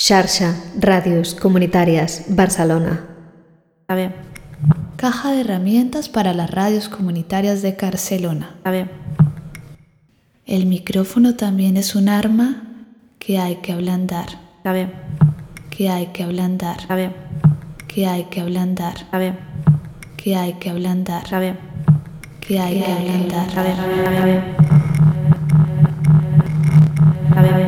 Xarxa Radios Comunitarias Barcelona. A ver. Caja de herramientas para las radios comunitarias de Barcelona. A ver. El micrófono también es un arma que hay que ablandar. A ver. Que hay que ablandar. A ver. Que hay que ablandar. A ver. Que hay que ablandar. A ver. Que hay que ablandar. A ver, a ver, a ver. A ver, a ver.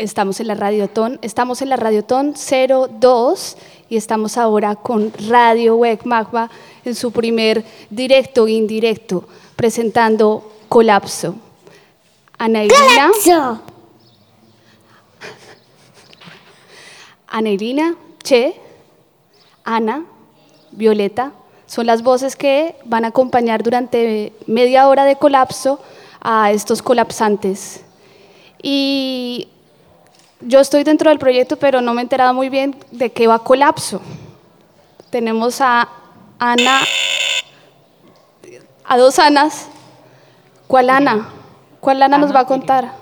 Estamos en la Radiotón, estamos en la Radiotón 02 y estamos ahora con Radio Web Magma en su primer directo e indirecto presentando Colapso. Ana Irina. ¡Colapso! Ana Irina, Che, Ana, Violeta, son las voces que van a acompañar durante media hora de colapso a estos colapsantes. Y yo estoy dentro del proyecto, pero no me he enterado muy bien de qué va colapso. Tenemos a Ana, a dos Anas. ¿Cuál Ana? ¿Cuál Ana nos va a contar?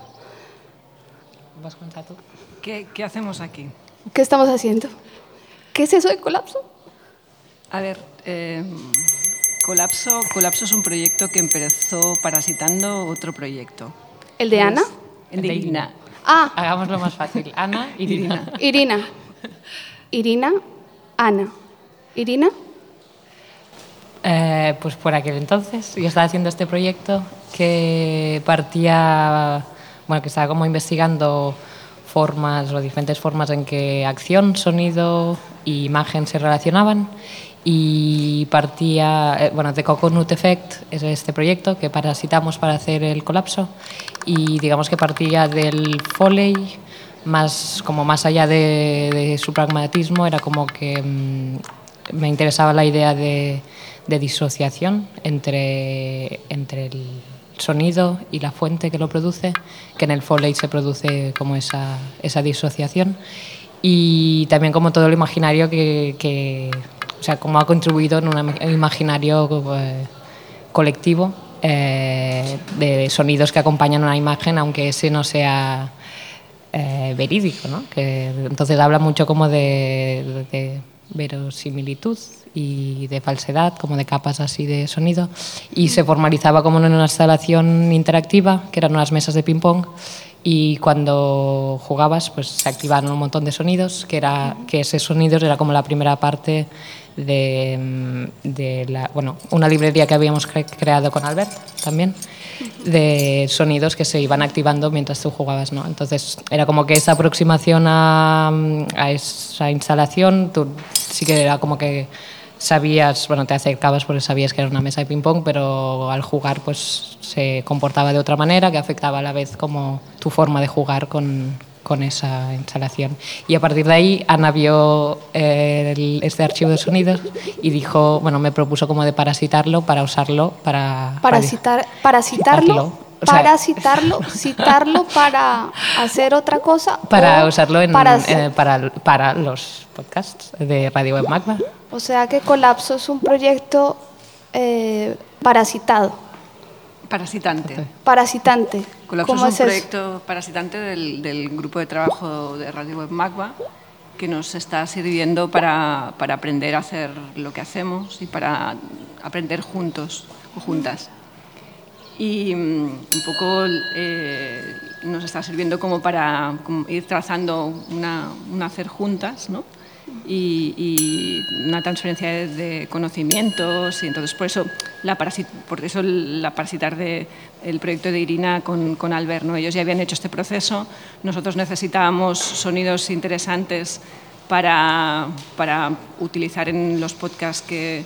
¿Vas a contar tú? ¿Qué, qué hacemos aquí? ¿Qué estamos haciendo? ¿Qué es eso de colapso? A ver, eh, Colapso, Colapso es un proyecto que empezó parasitando otro proyecto. ¿El de Ana? El de Irina. Ah, Hagámoslo más fácil. Ana Irina. Irina. Irina, Ana. Irina, Eh, pues por aquel entonces yo estaba haciendo este proyecto que partía, bueno, que estaba como investigando formas o diferentes formas en que acción, sonido e imagen se relacionaban y partía, eh, bueno, de Coconut Effect es este proyecto que parasitamos para hacer el colapso y digamos que partía del Foley más como más allá de, de su pragmatismo era como que mm, me interesaba la idea de, de disociación entre, entre el sonido y la fuente que lo produce, que en el Foley se produce como esa, esa disociación, y también como todo el imaginario que, que o sea, como ha contribuido en un imaginario eh, colectivo eh, de sonidos que acompañan una imagen, aunque ese no sea eh, verídico, ¿no? Que entonces habla mucho como de, de, verosimilitud y de falsedad, como de capas así de sonido, y se formalizaba como en una instalación interactiva, que eran unas mesas de ping-pong, y cuando jugabas pues se activaron un montón de sonidos, que, era, que ese sonidos era como la primera parte de, la, bueno, una librería que habíamos cre creado con Albert también, de sonidos que se iban activando mientras tú jugabas, ¿no? Entonces era como que esa aproximación a, a esa instalación, tú sí que era como que sabías, bueno, te acercabas porque sabías que era una mesa de ping-pong, pero al jugar pues se comportaba de otra manera que afectaba a la vez como tu forma de jugar con, con esa instalación. Y a partir de ahí Ana vio eh, el- este archivo de sonidos y dijo, bueno, me propuso como de parasitarlo para usarlo para... Para citar, para citarlo, Citarlo, o sea- para citarlo, citarlo para hacer otra cosa. para usarlo en, para eh, para, para los podcasts de Radio Web Magma. O sea que Colapso es un proyecto eh, parasitado, Parasitante. parasitante. Colapso ¿Cómo es un es eso? proyecto parasitante del, del grupo de trabajo de Radio Web Magma que nos está sirviendo para, para aprender a hacer lo que hacemos y para aprender juntos o juntas. Y mm, un poco eh, nos está sirviendo como para como ir trazando una, un hacer juntas, ¿no? Y, y una transferencia de, de conocimientos y entonces por eso la parasit por eso la parasitar de el proyecto de Irina con, con Albert ¿no? ellos ya habían hecho este proceso nosotros necesitábamos sonidos interesantes para, para utilizar en los podcasts que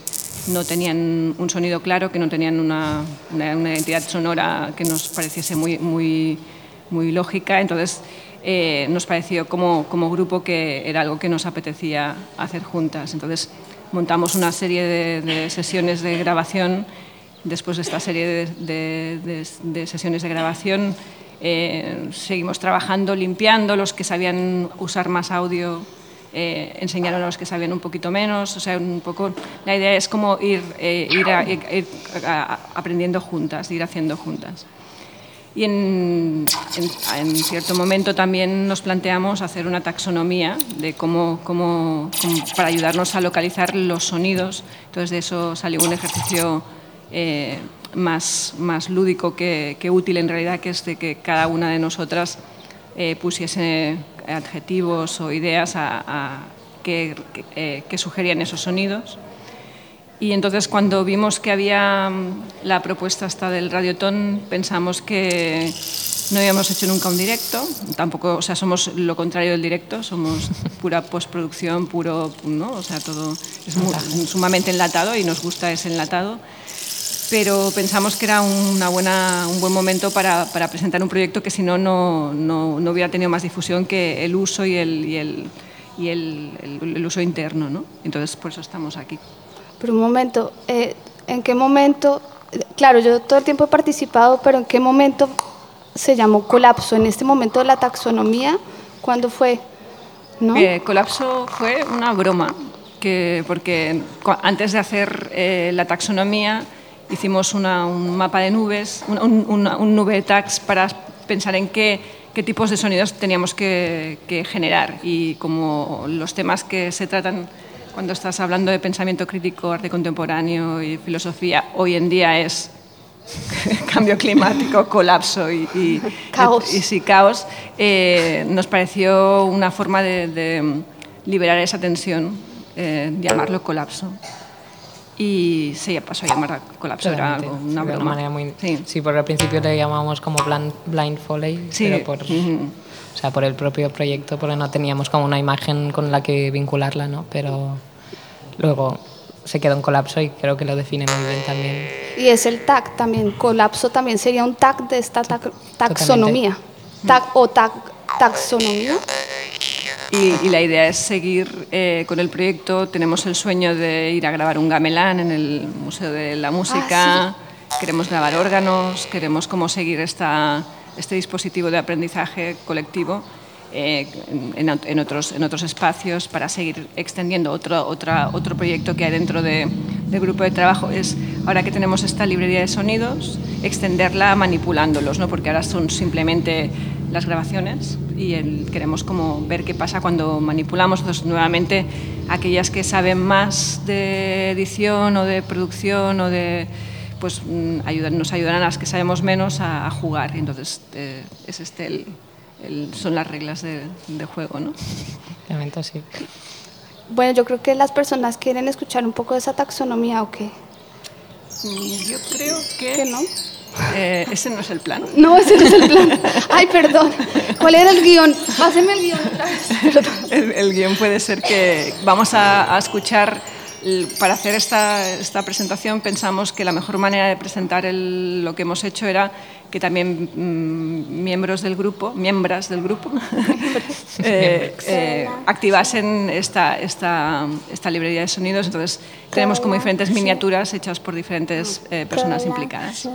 no tenían un sonido claro que no tenían una, una, una identidad sonora que nos pareciese muy muy muy lógica entonces eh, nos pareció como, como grupo que era algo que nos apetecía hacer juntas. Entonces montamos una serie de, de sesiones de grabación. Después de esta serie de, de, de- sesiones de grabación, eh, seguimos trabajando, limpiando. Los que sabían usar más audio eh, enseñaron a los que sabían un poquito menos. O sea, un poco la idea es como ir, eh, ir, a- ir- a- aprendiendo juntas, ir haciendo juntas. Y en, en- cierto momento también nos planteamos hacer una taxonomía de cómo, cómo- para ayudarnos a localizar los sonidos. Entonces de eso salió un ejercicio eh, más, más lúdico que, útil en realidad, que es de que cada una de nosotras eh, pusiese adjetivos o ideas a, a- eh, sugerían esos sonidos. Y entonces cuando vimos que había mm, la propuesta hasta del Radiotón, pensamos que no habíamos hecho nunca un directo, tampoco, o sea, somos lo contrario del directo, somos pura postproducción, puro, ¿no? O sea, todo es mu- sumamente enlatado y nos gusta ese enlatado. Pero pensamos que era una buena, un buen momento para, para presentar un proyecto que si no, no, no, no hubiera tenido más difusión que el uso y el, y el, y el, el- el uso interno, ¿no? Entonces, por eso estamos aquí. Pero un momento, eh, ¿en qué momento? Claro, yo todo el tiempo he participado, pero ¿en qué momento se llamó colapso? ¿En este momento de la taxonomía? ¿Cuándo fue? ¿No? Eh, colapso fue una broma, que, porque antes de hacer eh, la taxonomía hicimos una- un mapa de nubes, un, un- un nube tax para pensar en qué, qué tipos de sonidos teníamos que, que generar. Y como los temas que se tratan cuando estás hablando de pensamiento crítico, arte contemporáneo y filosofía, hoy en día es cambio climático, colapso y, y- Caos. y sí, caos, eh, nos pareció una forma de, de liberar esa tensión, eh, llamarlo colapso. Y se pasó a llamar colapso, era algo, una De broma. manera muy, Sí. sí. porque al principio le llamamos como blind, blind foley, Sí, pero por, ujú. o sea, por el propio proyecto, porque no teníamos como una imagen con la que vincularla, ¿no? Pero luego se quedó en colapso y creo que lo define muy bien también. Y es el tag también. Colapso también sería un tag de esta tac- taxonomía. Tag, o tag, taxonomía. Y, y la idea es seguir eh, con el proyecto. Tenemos el sueño de ir a grabar un gamelán en el Museo de la Música. Queremos grabar órganos, queremos como seguir esta, este dispositivo de aprendizaje colectivo eh, en otros, en otros espacios para seguir extendiendo otro, otra, otro proyecto que hay dentro de- del grupo de trabajo. Es ahora que tenemos esta librería de sonidos, extenderla manipulándolos, ¿no? porque ahora son simplemente las grabaciones y el- queremos como ver qué pasa cuando manipulamos. Entonces, nuevamente, aquellas que saben más de edición o de producción o de pues mm, ayudan- nos ayudarán a las que sabemos menos a, a jugar. Y entonces eh, es este el- el- son las reglas de, de juego, ¿no? De momento sí. Bueno, yo creo que las personas quieren escuchar un poco de esa taxonomía o qué. Mm, Yo creo ¿Qué no? Eh, ese no es el plan. No, ese no es el plan. Ay, perdón. ¿Cuál era el guion? Páseme el guion otra vez. Perdón. El, el guion puede ser que vamos a, a escuchar, para hacer esta, esta presentación pensamos que la mejor manera de presentar el- lo que hemos hecho era que también mm, miembros del grupo, miembros del grupo, eh, eh, activasen esta, esta, esta librería de sonidos. Entonces tenemos como diferentes miniaturas hechas por diferentes eh, personas implicadas.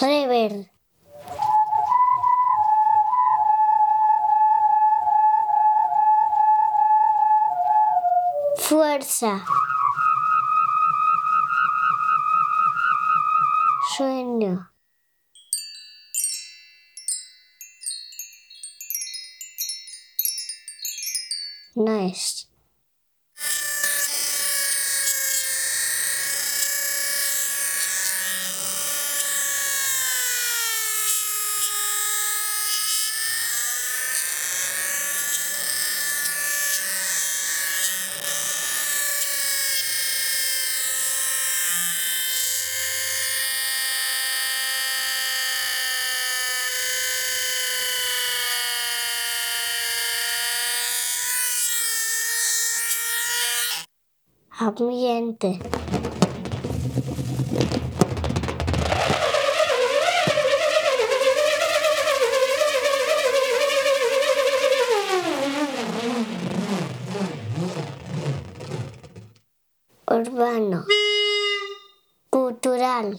Rever. Fuerza. Sueño. Nice. Ambiente. Urbano. Cultural.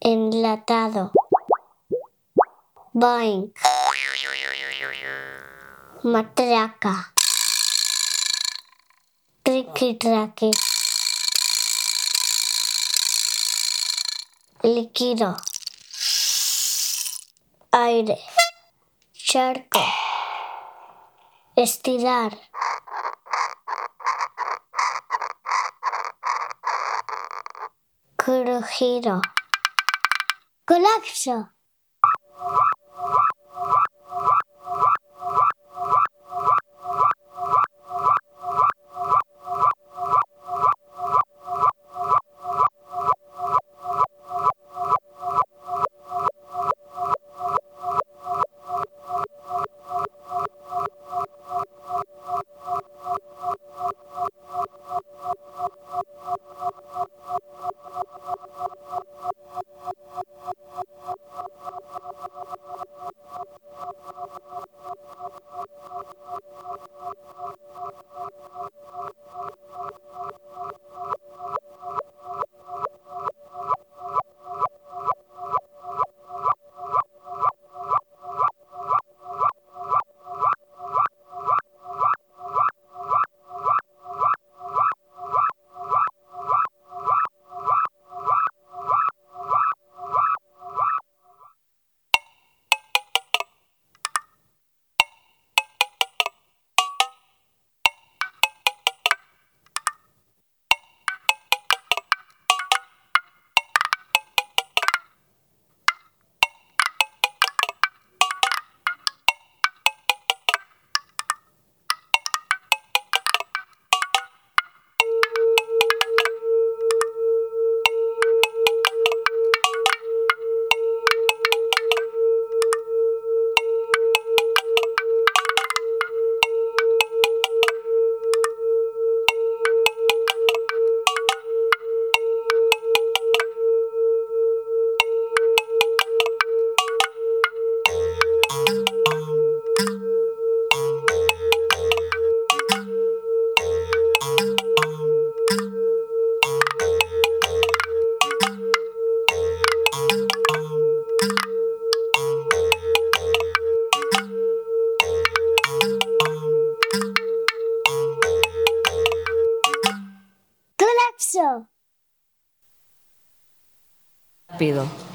Enlatado. Boing. Matraca. Triqui-traqui. Líquido. Aire. Charco. Estirar. Crujido. Colapso.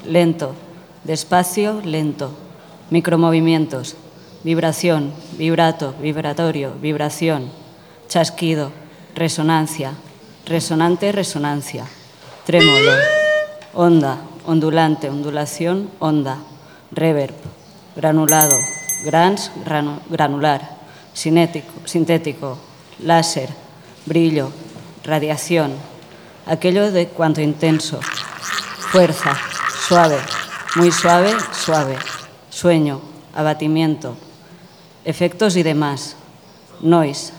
Lento, despacio, lento. Micromovimientos. Vibración, vibrato, vibratorio, vibración. Chasquido, resonancia, resonante, resonancia. Trémolo, onda, ondulante, ondulación, onda. Reverb, granulado, grans, granu- granular. Sintético, láser, brillo, radiación. Aquello de cuanto intenso. Fuerza, suave, muy suave, suave. Sueño, abatimiento. Efectos y demás. Noise,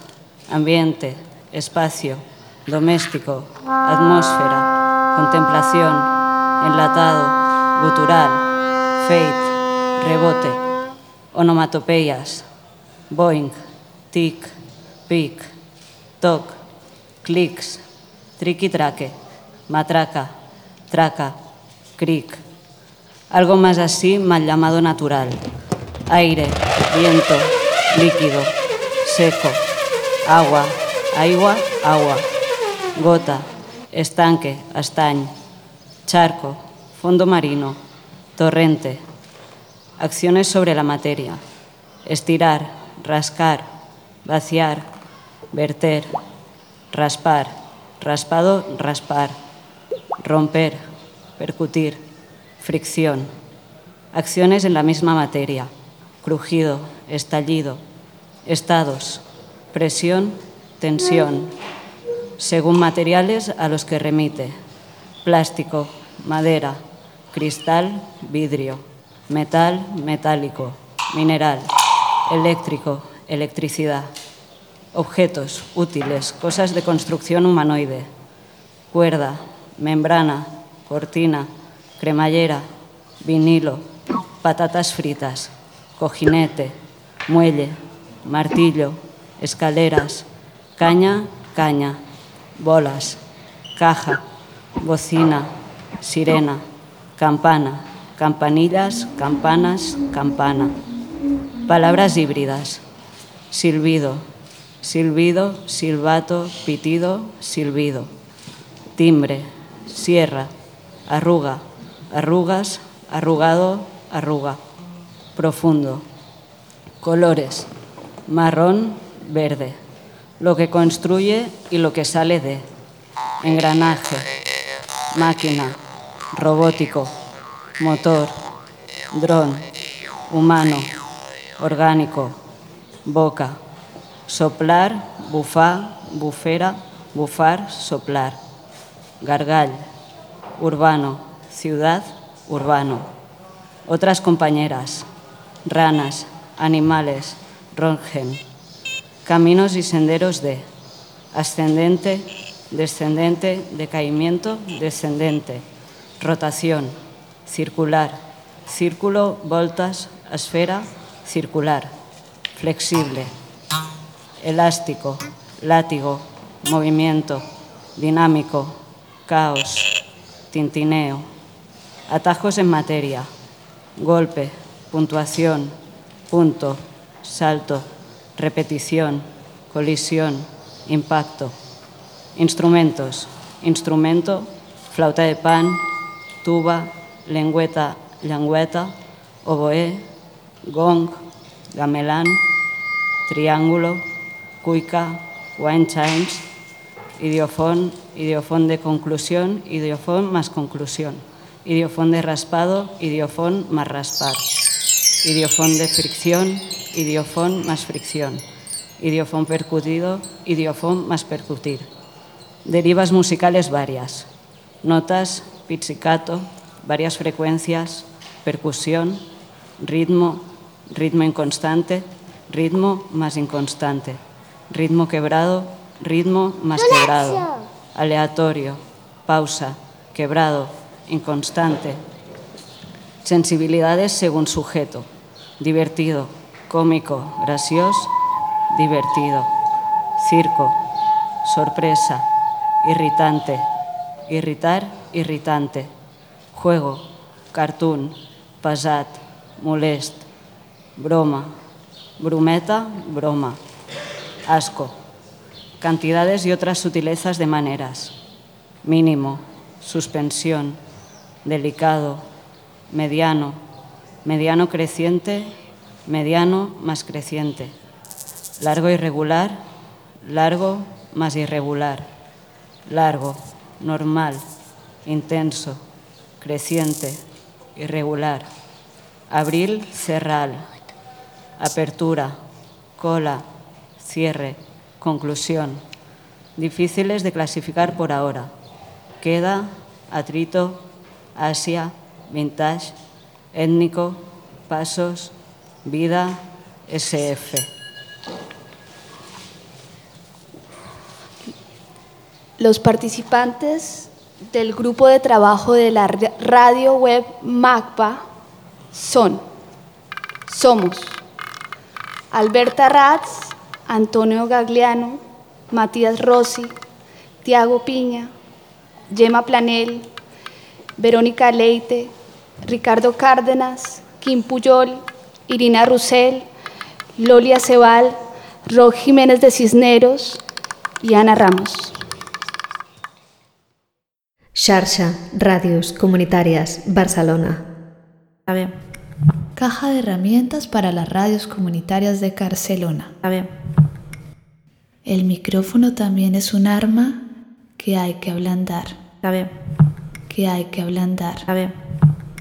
ambiente, espacio, doméstico, atmósfera, contemplación, enlatado, gutural, fade, rebote, onomatopeyas, boing, tic, pic, toc, clics, triqui-traque, matraca, traca, cric. Algo más así mal llamado natural. Aire, viento, líquido, seco, agua, agua, agua, gota, estanque, astañ, charco, fondo marino, torrente. Acciones sobre la materia. Estirar, rascar, vaciar, verter, raspar, raspado, raspar, romper, percutir, fricción. Acciones en la misma materia. Crujido, estallido, estados, presión, tensión, según materiales a los que remite. Plástico, madera, cristal, vidrio, metal, metálico, mineral, eléctrico, electricidad. Objetos útiles, cosas de construcción humanoide. Cuerda, membrana, cortina, cremallera, vinilo, patatas fritas, cojinete, muelle, martillo, escaleras, caña, caña, bolas, caja, bocina, sirena, campana, campanillas, campanas, campana. Palabras híbridas. Silbido, silbido, silbato, pitido, silbido. Timbre, sierra, arruga, arrugas, arrugado, arruga. Profundo. Colores. Marrón, verde. Lo que construye y lo que sale de. Engranaje. Máquina. Robótico. Motor. Dron. Humano. Orgánico. Boca. Soplar, bufar, bufera, bufar, soplar. Gargall. Urbano. Ciudad, urbano. Otras compañeras. Ranas, animales, rongen. Caminos y senderos de ascendente, descendente, decaimiento, descendente. Rotación, circular, círculo, voltas, esfera, circular. Flexible, elástico, látigo, movimiento, dinámico, caos, tintineo. Atajos en materia, golpe, puntuación, punto, salto, repetición, colisión, impacto. Instrumentos, instrumento, flauta de pan, tuba, lengüeta, lengüeta, oboe, gong, gamelán, triángulo, cuica, wine chimes, idiofón, idiofón de conclusión, idiofón más conclusión, idiofón de raspado, idiofón más raspar, idiofón de fricción, idiofón más fricción, idiofón percutido, idiofón más percutir. Derivas musicales varias, notas, pizzicato, varias frecuencias, percusión, ritmo, ritmo inconstante, ritmo más inconstante, ritmo quebrado, ritmo más quebrado, aleatorio, pausa, quebrado, inconstante. Sensibilidades según sujeto, divertido, cómico, gracioso, divertido, circo, sorpresa, irritante, irritar, irritante, juego, cartoon, pesat, molest, broma, brumeta, broma, asco, cantidades y otras sutilezas de maneras, mínimo, suspensión, delicado, mediano, mediano creciente, mediano más creciente, largo irregular, largo más irregular, largo, normal, intenso, creciente, irregular, abril, cerral, apertura, cola, cierre, conclusión, difíciles de clasificar por ahora, queda, atrito, Asia, vintage, étnico, pasos, vida, SF. Los participantes del grupo de trabajo de la radio web MACPA son, somos Alberta Ratz, Antonio Gagliano, Matías Rossi, Tiago Piña, Yema Planel, Verónica Leite, Ricardo Cárdenas, Kim Puyol, Irina Rusel, Lolia Cebal, Ro Jiménez de Cisneros y Ana Ramos. Xarxa, Radios Comunitarias, Barcelona. Está bien. Caja de herramientas para las radios comunitarias de Barcelona. Está bien. El micrófono también es un arma que hay que ablandar. Está bien. Que hay que ablandar. Está bien.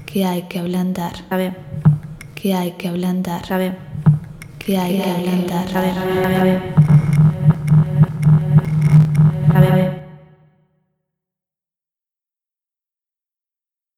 Que hay que ablandar. Está bien. Que hay que ablandar. Que hay que ablandar. Está bien. Está bien.